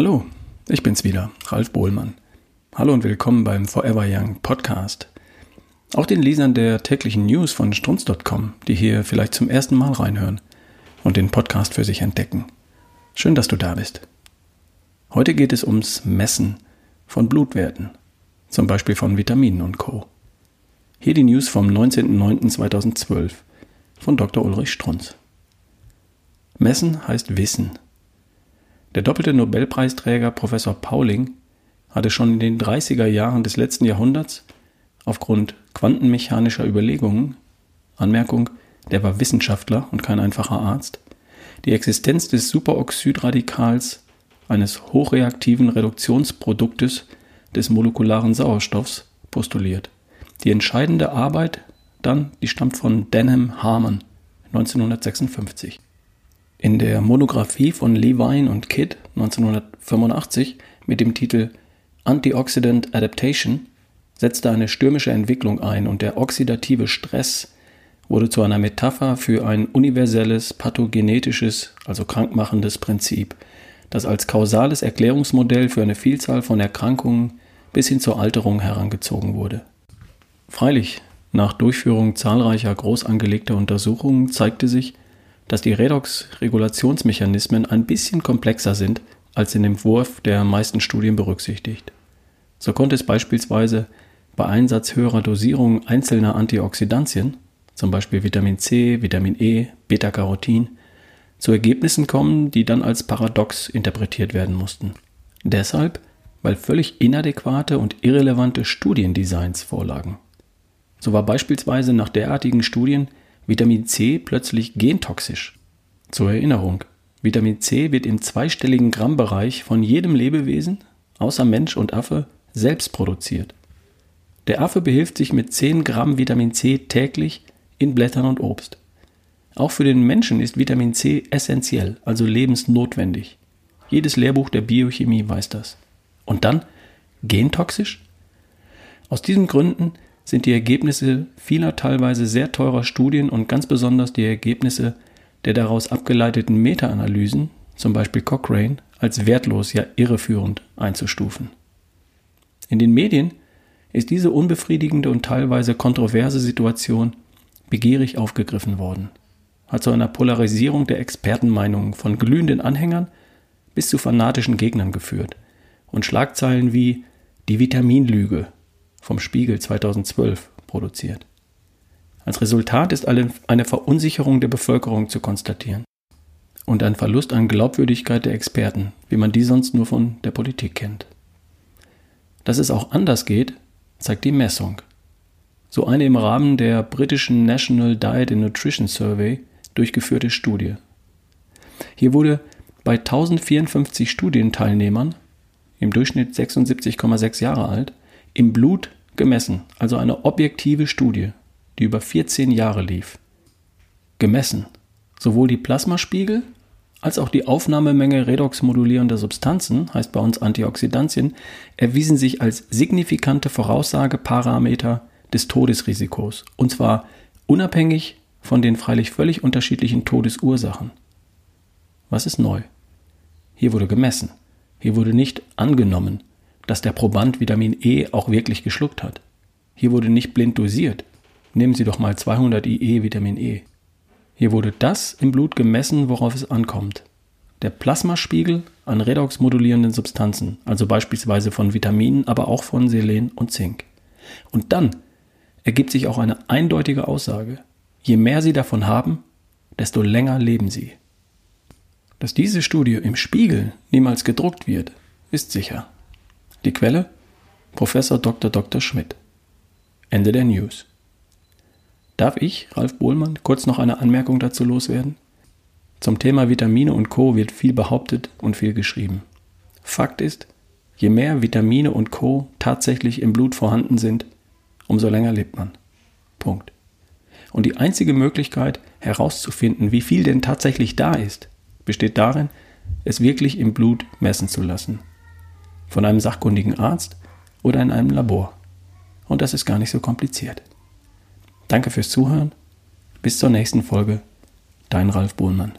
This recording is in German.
Hallo, ich bin's wieder, Ralf Bohlmann. Hallo und willkommen beim Forever Young Podcast. Auch den Lesern der täglichen News von strunz.com, die hier vielleicht zum ersten Mal reinhören und den Podcast für sich entdecken. Schön, dass du da bist. Heute geht es ums Messen von Blutwerten, zum Beispiel von Vitaminen und Co. Hier die News vom 19.09.2012 von Dr. Ulrich Strunz. Messen heißt Wissen. Der doppelte Nobelpreisträger Professor Pauling hatte schon in den 30er Jahren des letzten Jahrhunderts aufgrund quantenmechanischer Überlegungen, Anmerkung, der war Wissenschaftler und kein einfacher Arzt, die Existenz des Superoxidradikals, eines hochreaktiven Reduktionsproduktes des molekularen Sauerstoffs, postuliert. Die entscheidende Arbeit dann, die stammt von Denham Harmon 1956. In der Monographie von Levine und Kidd 1985 mit dem Titel Antioxidant Adaptation setzte eine stürmische Entwicklung ein und der oxidative Stress wurde zu einer Metapher für ein universelles pathogenetisches, also krankmachendes Prinzip, das als kausales Erklärungsmodell für eine Vielzahl von Erkrankungen bis hin zur Alterung herangezogen wurde. Freilich, nach Durchführung zahlreicher groß angelegter Untersuchungen zeigte sich, dass die Redox-Regulationsmechanismen ein bisschen komplexer sind, als in dem Wurf der meisten Studien berücksichtigt. So konnte es beispielsweise bei Einsatz höherer Dosierungen einzelner Antioxidantien, zum Beispiel Vitamin C, Vitamin E, Beta-Carotin, zu Ergebnissen kommen, die dann als paradox interpretiert werden mussten. Deshalb, weil völlig inadäquate und irrelevante Studiendesigns vorlagen. So war beispielsweise nach derartigen Studien Vitamin C plötzlich gentoxisch. Zur Erinnerung, Vitamin C wird im zweistelligen Grammbereich von jedem Lebewesen, außer Mensch und Affe, selbst produziert. Der Affe behilft sich mit 10 Gramm Vitamin C täglich in Blättern und Obst. Auch für den Menschen ist Vitamin C essentiell, also lebensnotwendig. Jedes Lehrbuch der Biochemie weiß das. Und dann gentoxisch? Aus diesen Gründen sind die Ergebnisse vieler teilweise sehr teurer Studien und ganz besonders die Ergebnisse der daraus abgeleiteten Meta-Analysen, zum Beispiel Cochrane, als wertlos, ja irreführend einzustufen. In den Medien ist diese unbefriedigende und teilweise kontroverse Situation begierig aufgegriffen worden, hat zu einer Polarisierung der Expertenmeinungen von glühenden Anhängern bis zu fanatischen Gegnern geführt und Schlagzeilen wie die Vitaminlüge vom Spiegel 2012 produziert. Als Resultat ist eine Verunsicherung der Bevölkerung zu konstatieren und ein Verlust an Glaubwürdigkeit der Experten, wie man die sonst nur von der Politik kennt. Dass es auch anders geht, zeigt die Messung. So eine im Rahmen der britischen National Diet and Nutrition Survey durchgeführte Studie. Hier wurde bei 1054 Studienteilnehmern, im Durchschnitt 76,6 Jahre alt, im Blut gemessen, also eine objektive Studie, die über 14 Jahre lief. Gemessen sowohl die Plasmaspiegel als auch die Aufnahmemenge redoxmodulierender Substanzen, heißt bei uns Antioxidantien, erwiesen sich als signifikante Voraussageparameter des Todesrisikos, und zwar unabhängig von den freilich völlig unterschiedlichen Todesursachen. Was ist neu? Hier wurde gemessen. Hier wurde nicht angenommen, dass der Proband Vitamin E auch wirklich geschluckt hat. Hier wurde nicht blind dosiert. Nehmen Sie doch mal 200 IE Vitamin E. Hier wurde das im Blut gemessen, worauf es ankommt. Der Plasmaspiegel an redoxmodulierenden Substanzen, also beispielsweise von Vitaminen, aber auch von Selen und Zink. Und dann ergibt sich auch eine eindeutige Aussage. Je mehr Sie davon haben, desto länger leben Sie. Dass diese Studie im Spiegel niemals gedruckt wird, ist sicher. Die Quelle? Professor Dr. Dr. Schmidt. Ende der News. Darf ich, Ralf Bohlmann, kurz noch eine Anmerkung dazu loswerden? Zum Thema Vitamine und Co. wird viel behauptet und viel geschrieben. Fakt ist, je mehr Vitamine und Co. tatsächlich im Blut vorhanden sind, umso länger lebt man. Punkt. Und die einzige Möglichkeit herauszufinden, wie viel denn tatsächlich da ist, besteht darin, es wirklich im Blut messen zu lassen von einem sachkundigen Arzt oder in einem Labor. Und das ist gar nicht so kompliziert. Danke fürs Zuhören. Bis zur nächsten Folge. Dein Ralf Bohlmann.